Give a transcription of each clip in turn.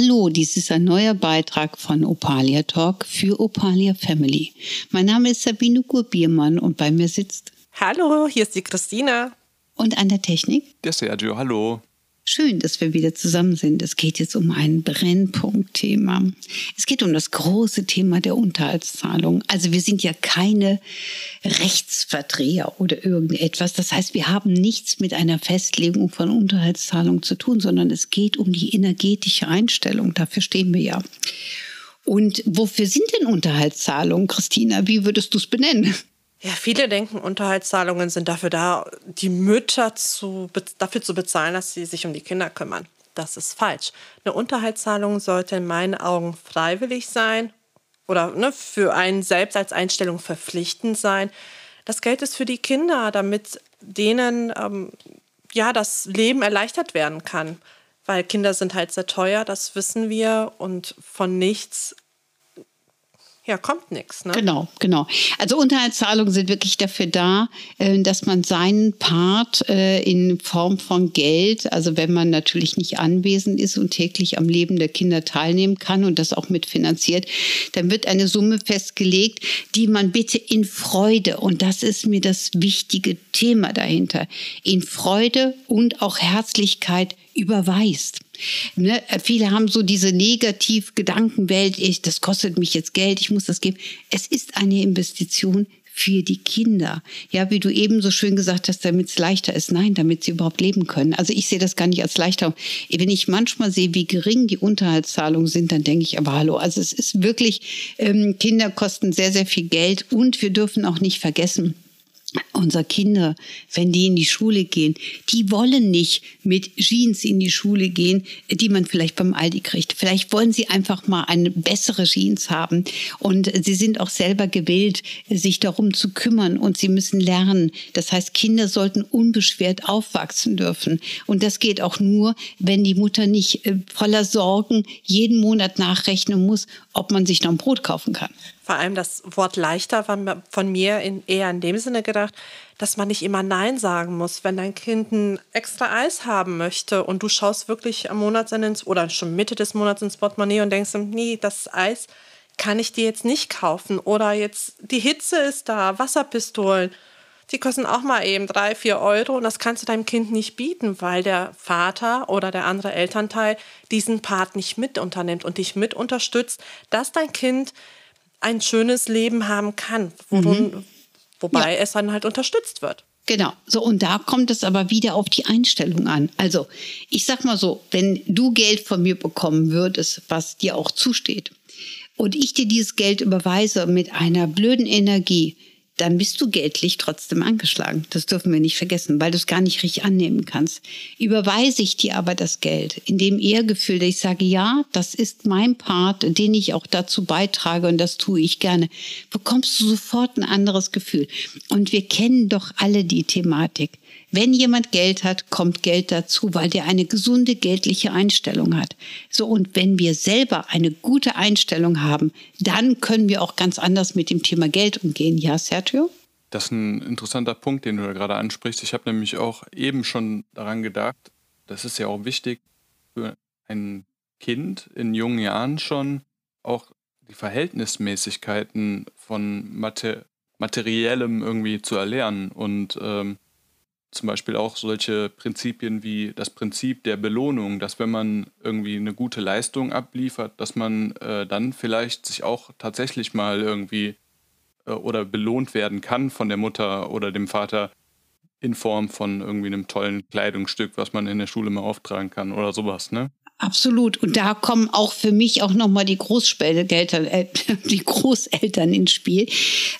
Hallo, dies ist ein neuer Beitrag von Opalia Talk für Opalia Family. Mein Name ist Sabine Gurbiermann und bei mir sitzt. Hallo, hier ist die Christina. Und an der Technik? Der Sergio, hallo. Schön, dass wir wieder zusammen sind. Es geht jetzt um ein Brennpunktthema. Es geht um das große Thema der Unterhaltszahlung. Also wir sind ja keine Rechtsverdreher oder irgendetwas. Das heißt, wir haben nichts mit einer Festlegung von Unterhaltszahlung zu tun, sondern es geht um die energetische Einstellung. Dafür stehen wir ja. Und wofür sind denn Unterhaltszahlungen, Christina? Wie würdest du es benennen? Ja, viele denken, Unterhaltszahlungen sind dafür da, die Mütter zu, dafür zu bezahlen, dass sie sich um die Kinder kümmern. Das ist falsch. Eine Unterhaltszahlung sollte in meinen Augen freiwillig sein oder ne, für einen selbst als Einstellung verpflichtend sein. Das Geld ist für die Kinder, damit denen ähm, ja das Leben erleichtert werden kann. Weil Kinder sind halt sehr teuer, das wissen wir, und von nichts ja, kommt nichts. Ne? Genau, genau. Also Unterhaltszahlungen sind wirklich dafür da, äh, dass man seinen Part äh, in Form von Geld, also wenn man natürlich nicht anwesend ist und täglich am Leben der Kinder teilnehmen kann und das auch mitfinanziert, dann wird eine Summe festgelegt, die man bitte in Freude, und das ist mir das wichtige Thema dahinter, in Freude und auch Herzlichkeit überweist. Ne? Viele haben so diese Negativ-Gedankenwelt, ich, das kostet mich jetzt Geld, ich muss das geben. Es ist eine Investition für die Kinder. Ja, wie du eben so schön gesagt hast, damit es leichter ist. Nein, damit sie überhaupt leben können. Also ich sehe das gar nicht als leichter. Wenn ich manchmal sehe, wie gering die Unterhaltszahlungen sind, dann denke ich, aber hallo, also es ist wirklich, ähm, Kinder kosten sehr, sehr viel Geld und wir dürfen auch nicht vergessen, unsere Kinder, wenn die in die Schule gehen, die wollen nicht mit Jeans in die Schule gehen, die man vielleicht beim Aldi kriegt. Vielleicht wollen sie einfach mal eine bessere Jeans haben. Und sie sind auch selber gewillt, sich darum zu kümmern und sie müssen lernen. Das heißt, Kinder sollten unbeschwert aufwachsen dürfen. Und das geht auch nur, wenn die Mutter nicht äh, voller Sorgen jeden Monat nachrechnen muss, ob man sich noch ein Brot kaufen kann. Vor allem das Wort leichter war von mir in, eher in dem Sinne gedacht, dass man nicht immer Nein sagen muss, wenn dein Kind ein extra Eis haben möchte und du schaust wirklich am Monatsende ins, oder schon Mitte des Monats ins Portemonnaie und denkst, nee, das Eis kann ich dir jetzt nicht kaufen. Oder jetzt die Hitze ist da, Wasserpistolen. Die kosten auch mal eben drei, vier Euro und das kannst du deinem Kind nicht bieten, weil der Vater oder der andere Elternteil diesen Part nicht mit unternimmt und dich mit unterstützt, dass dein Kind ein schönes Leben haben kann, mhm. wobei ja. es dann halt unterstützt wird. Genau. So, und da kommt es aber wieder auf die Einstellung an. Also, ich sag mal so, wenn du Geld von mir bekommen würdest, was dir auch zusteht, und ich dir dieses Geld überweise mit einer blöden Energie, dann bist du geldlich trotzdem angeschlagen. Das dürfen wir nicht vergessen, weil du es gar nicht richtig annehmen kannst. Überweise ich dir aber das Geld in dem Ehrgefühl, dass ich sage, ja, das ist mein Part, den ich auch dazu beitrage und das tue ich gerne, bekommst du sofort ein anderes Gefühl. Und wir kennen doch alle die Thematik. Wenn jemand Geld hat, kommt Geld dazu, weil der eine gesunde geldliche Einstellung hat. So, und wenn wir selber eine gute Einstellung haben, dann können wir auch ganz anders mit dem Thema Geld umgehen. Ja, Sergio? Das ist ein interessanter Punkt, den du da gerade ansprichst. Ich habe nämlich auch eben schon daran gedacht, das ist ja auch wichtig für ein Kind in jungen Jahren schon auch die Verhältnismäßigkeiten von Mater materiellem irgendwie zu erlernen und ähm, zum Beispiel auch solche Prinzipien wie das Prinzip der Belohnung, dass wenn man irgendwie eine gute Leistung abliefert, dass man äh, dann vielleicht sich auch tatsächlich mal irgendwie äh, oder belohnt werden kann von der Mutter oder dem Vater in Form von irgendwie einem tollen Kleidungsstück, was man in der Schule mal auftragen kann oder sowas, ne? Absolut. Und da kommen auch für mich auch nochmal die Großeltern, äh, die Großeltern ins Spiel.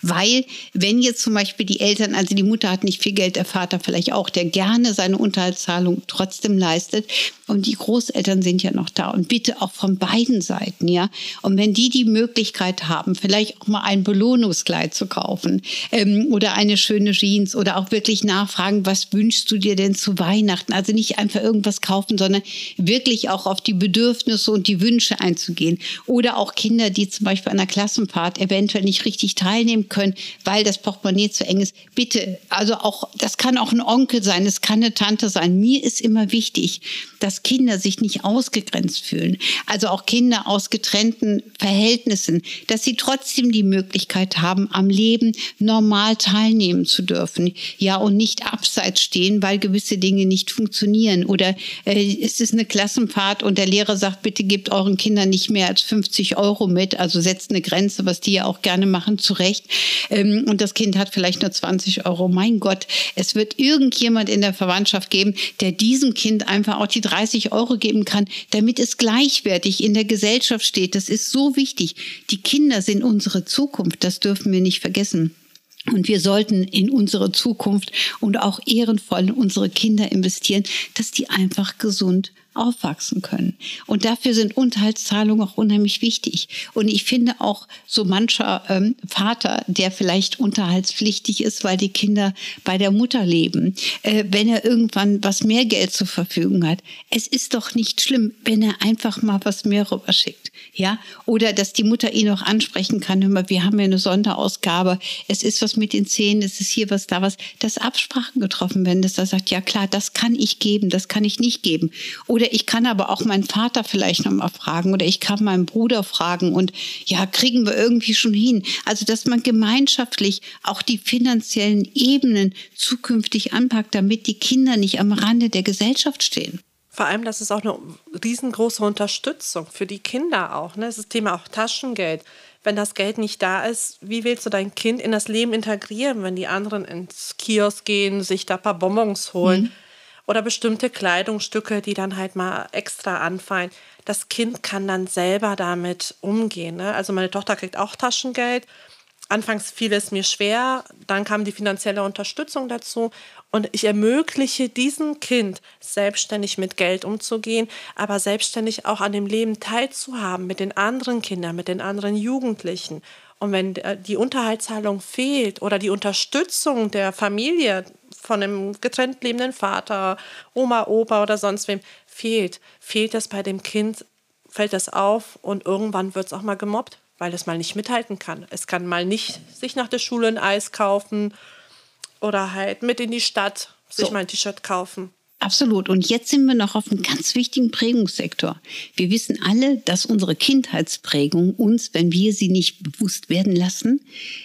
Weil, wenn jetzt zum Beispiel die Eltern, also die Mutter hat nicht viel Geld, der Vater vielleicht auch, der gerne seine Unterhaltszahlung trotzdem leistet. Und die Großeltern sind ja noch da. Und bitte auch von beiden Seiten, ja. Und wenn die die Möglichkeit haben, vielleicht auch mal ein Belohnungskleid zu kaufen ähm, oder eine schöne Jeans oder auch wirklich nachfragen, was wünschst du dir denn zu Weihnachten? Also nicht einfach irgendwas kaufen, sondern wirklich auch auf die Bedürfnisse und die Wünsche einzugehen. Oder auch Kinder, die zum Beispiel an einer Klassenfahrt eventuell nicht richtig teilnehmen können, weil das Portemonnaie zu eng ist. Bitte, also auch, das kann auch ein Onkel sein, es kann eine Tante sein. Mir ist immer wichtig, dass Kinder sich nicht ausgegrenzt fühlen. Also auch Kinder aus getrennten Verhältnissen, dass sie trotzdem die Möglichkeit haben, am Leben normal teilnehmen zu dürfen. Ja, und nicht abseits stehen, weil gewisse Dinge nicht funktionieren. Oder äh, es ist eine Klassenfahrt und der Lehrer sagt, bitte gebt euren Kindern nicht mehr als 50 Euro mit, also setzt eine Grenze, was die ja auch gerne machen, zurecht. Ähm, und das Kind hat vielleicht nur 20 Euro. Mein Gott, es wird irgendjemand in der Verwandtschaft geben, der diesem Kind einfach auch die 30 Euro geben kann, damit es gleichwertig in der Gesellschaft steht. Das ist so wichtig. Die Kinder sind unsere Zukunft, das dürfen wir nicht vergessen. Und wir sollten in unsere Zukunft und auch ehrenvoll in unsere Kinder investieren, dass die einfach gesund aufwachsen können. Und dafür sind Unterhaltszahlungen auch unheimlich wichtig. Und ich finde auch so mancher ähm, Vater, der vielleicht unterhaltspflichtig ist, weil die Kinder bei der Mutter leben, äh, wenn er irgendwann was mehr Geld zur Verfügung hat, es ist doch nicht schlimm, wenn er einfach mal was mehr rüberschickt. Ja, oder dass die Mutter ihn auch ansprechen kann, mal, wir haben ja eine Sonderausgabe, es ist was mit den Zähnen, es ist hier was, da was, dass Absprachen getroffen werden, dass er sagt, ja klar, das kann ich geben, das kann ich nicht geben. Oder ich kann aber auch meinen Vater vielleicht nochmal fragen oder ich kann meinen Bruder fragen und ja, kriegen wir irgendwie schon hin. Also, dass man gemeinschaftlich auch die finanziellen Ebenen zukünftig anpackt, damit die Kinder nicht am Rande der Gesellschaft stehen. Vor allem, das ist auch eine riesengroße Unterstützung für die Kinder auch. Ne? Das ist Thema auch Taschengeld. Wenn das Geld nicht da ist, wie willst du dein Kind in das Leben integrieren, wenn die anderen ins Kiosk gehen, sich da ein paar Bonbons holen? Mhm oder bestimmte Kleidungsstücke, die dann halt mal extra anfallen. Das Kind kann dann selber damit umgehen. Ne? Also meine Tochter kriegt auch Taschengeld. Anfangs fiel es mir schwer, dann kam die finanzielle Unterstützung dazu und ich ermögliche diesem Kind selbstständig mit Geld umzugehen, aber selbstständig auch an dem Leben teilzuhaben mit den anderen Kindern, mit den anderen Jugendlichen. Und wenn die Unterhaltszahlung fehlt oder die Unterstützung der Familie von einem getrennt lebenden Vater, Oma, Opa oder sonst wem fehlt, fehlt das bei dem Kind, fällt das auf und irgendwann wird es auch mal gemobbt, weil es mal nicht mithalten kann. Es kann mal nicht sich nach der Schule ein Eis kaufen oder halt mit in die Stadt sich so. mal ein T-Shirt kaufen. Absolut. Und jetzt sind wir noch auf einem ganz wichtigen Prägungssektor. Wir wissen alle, dass unsere Kindheitsprägung uns, wenn wir sie nicht bewusst werden lassen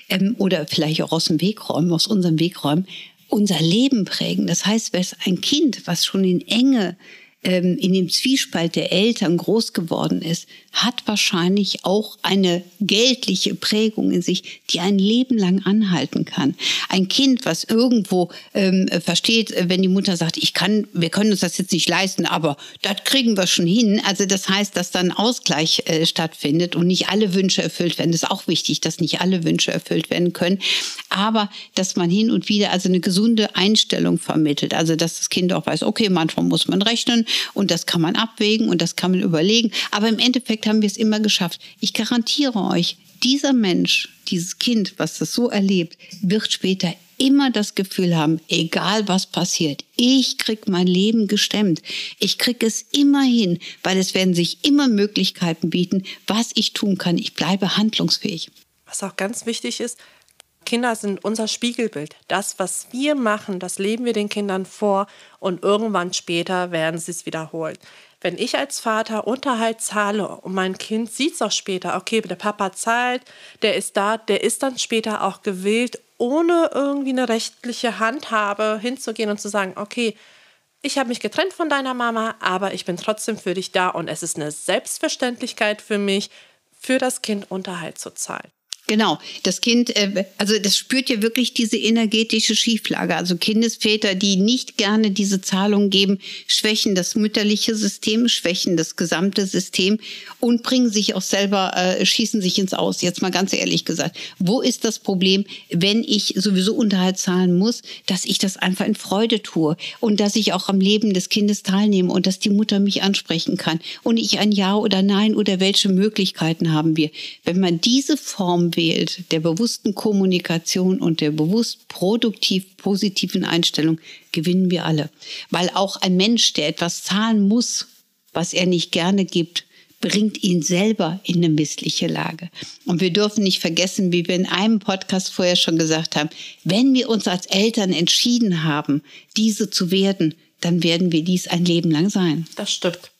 ähm, oder vielleicht auch aus dem Weg räumen, aus unserem Weg räumen, unser Leben prägen. Das heißt, wenn ein Kind, was schon in Enge ähm, in dem Zwiespalt der Eltern groß geworden ist, hat wahrscheinlich auch eine geldliche Prägung in sich, die ein Leben lang anhalten kann. Ein Kind, was irgendwo ähm, versteht, wenn die Mutter sagt, ich kann, wir können uns das jetzt nicht leisten, aber das kriegen wir schon hin. Also das heißt, dass dann Ausgleich äh, stattfindet und nicht alle Wünsche erfüllt werden. Das ist auch wichtig, dass nicht alle Wünsche erfüllt werden können, aber dass man hin und wieder also eine gesunde Einstellung vermittelt. Also dass das Kind auch weiß, okay, manchmal muss man rechnen und das kann man abwägen und das kann man überlegen. Aber im Endeffekt haben wir es immer geschafft. Ich garantiere euch, dieser Mensch, dieses Kind, was das so erlebt, wird später immer das Gefühl haben, egal was passiert, ich krieg mein Leben gestemmt. Ich krieg es immer hin, weil es werden sich immer Möglichkeiten bieten, was ich tun kann. Ich bleibe handlungsfähig. Was auch ganz wichtig ist, Kinder sind unser Spiegelbild. Das, was wir machen, das leben wir den Kindern vor und irgendwann später werden sie es wiederholen. Wenn ich als Vater Unterhalt zahle und mein Kind sieht es auch später, okay, der Papa zahlt, der ist da, der ist dann später auch gewillt, ohne irgendwie eine rechtliche Handhabe hinzugehen und zu sagen, okay, ich habe mich getrennt von deiner Mama, aber ich bin trotzdem für dich da und es ist eine Selbstverständlichkeit für mich, für das Kind Unterhalt zu zahlen. Genau, das Kind, äh, also das spürt ja wirklich diese energetische Schieflage. Also Kindesväter, die nicht gerne diese Zahlung geben, schwächen das mütterliche System, schwächen das gesamte System und bringen sich auch selber, äh, schießen sich ins Aus. Jetzt mal ganz ehrlich gesagt, wo ist das Problem, wenn ich sowieso Unterhalt zahlen muss, dass ich das einfach in Freude tue und dass ich auch am Leben des Kindes teilnehme und dass die Mutter mich ansprechen kann und ich ein Ja oder Nein oder welche Möglichkeiten haben wir. Wenn man diese Form wählt, der bewussten Kommunikation und der bewusst produktiv positiven Einstellung, gewinnen wir alle. Weil auch ein Mensch, der etwas zahlen muss, was er nicht gerne gibt, bringt ihn selber in eine missliche Lage. Und wir dürfen nicht vergessen, wie wir in einem Podcast vorher schon gesagt haben, wenn wir uns als Eltern entschieden haben, diese zu werden, dann werden wir dies ein Leben lang sein. Das stimmt.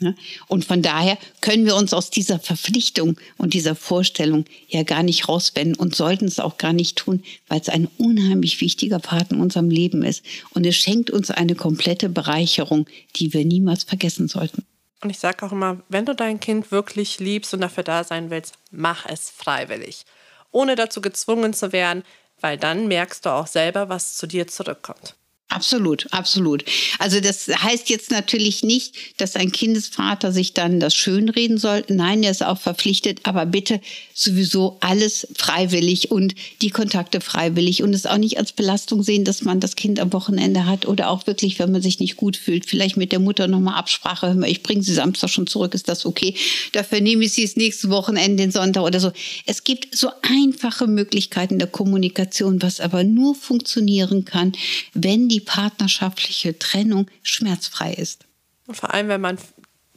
Ne? Und von daher können wir uns aus dieser Verpflichtung und dieser Vorstellung ja gar nicht rauswenden und sollten es auch gar nicht tun, weil es ein unheimlich wichtiger Part in unserem Leben ist. Und es schenkt uns eine komplette Bereicherung, die wir niemals vergessen sollten. Und ich sage auch immer, wenn du dein Kind wirklich liebst und dafür da sein willst, mach es freiwillig, ohne dazu gezwungen zu werden, weil dann merkst du auch selber, was zu dir zurückkommt. Absolut, absolut. Also das heißt jetzt natürlich nicht, dass ein Kindesvater sich dann das schönreden soll. Nein, er ist auch verpflichtet, aber bitte sowieso alles freiwillig und die Kontakte freiwillig und es auch nicht als Belastung sehen, dass man das Kind am Wochenende hat oder auch wirklich, wenn man sich nicht gut fühlt, vielleicht mit der Mutter nochmal Absprache, ich bringe sie Samstag schon zurück, ist das okay? Dafür nehme ich sie das nächste Wochenende, den Sonntag oder so. Es gibt so einfache Möglichkeiten der Kommunikation, was aber nur funktionieren kann, wenn die partnerschaftliche Trennung schmerzfrei ist. Und vor allem, wenn man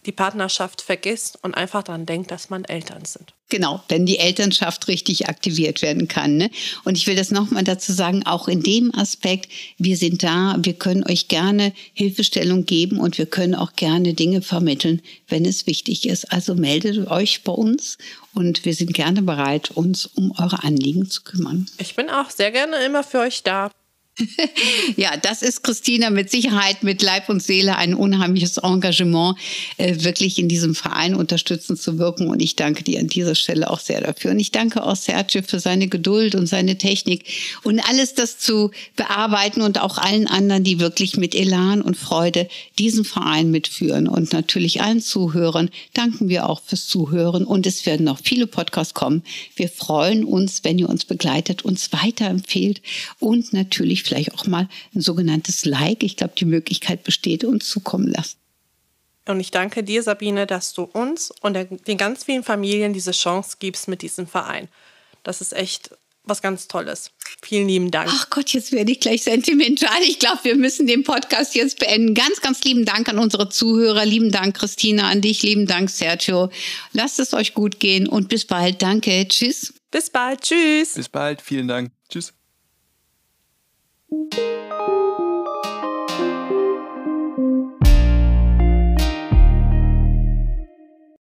die Partnerschaft vergisst und einfach daran denkt, dass man Eltern sind. Genau, wenn die Elternschaft richtig aktiviert werden kann. Ne? Und ich will das nochmal dazu sagen, auch in dem Aspekt, wir sind da, wir können euch gerne Hilfestellung geben und wir können auch gerne Dinge vermitteln, wenn es wichtig ist. Also meldet euch bei uns und wir sind gerne bereit, uns um eure Anliegen zu kümmern. Ich bin auch sehr gerne immer für euch da. ja, das ist Christina mit Sicherheit mit Leib und Seele ein unheimliches Engagement, äh, wirklich in diesem Verein unterstützend zu wirken. Und ich danke dir an dieser Stelle auch sehr dafür. Und ich danke auch Sergio für seine Geduld und seine Technik und alles das zu bearbeiten und auch allen anderen, die wirklich mit Elan und Freude diesen Verein mitführen. Und natürlich allen Zuhörern danken wir auch fürs Zuhören. Und es werden noch viele Podcasts kommen. Wir freuen uns, wenn ihr uns begleitet, uns weiterempfehlt und natürlich vielleicht auch mal ein sogenanntes Like. Ich glaube, die Möglichkeit besteht, uns zukommen lassen. Und ich danke dir, Sabine, dass du uns und den ganz vielen Familien diese Chance gibst mit diesem Verein. Das ist echt was ganz Tolles. Vielen lieben Dank. Ach Gott, jetzt werde ich gleich sentimental. Ich glaube, wir müssen den Podcast jetzt beenden. Ganz, ganz lieben Dank an unsere Zuhörer. Lieben Dank, Christina, an dich. Lieben Dank, Sergio. Lasst es euch gut gehen und bis bald. Danke. Tschüss. Bis bald. Tschüss. Bis bald. Vielen Dank. Tschüss. Música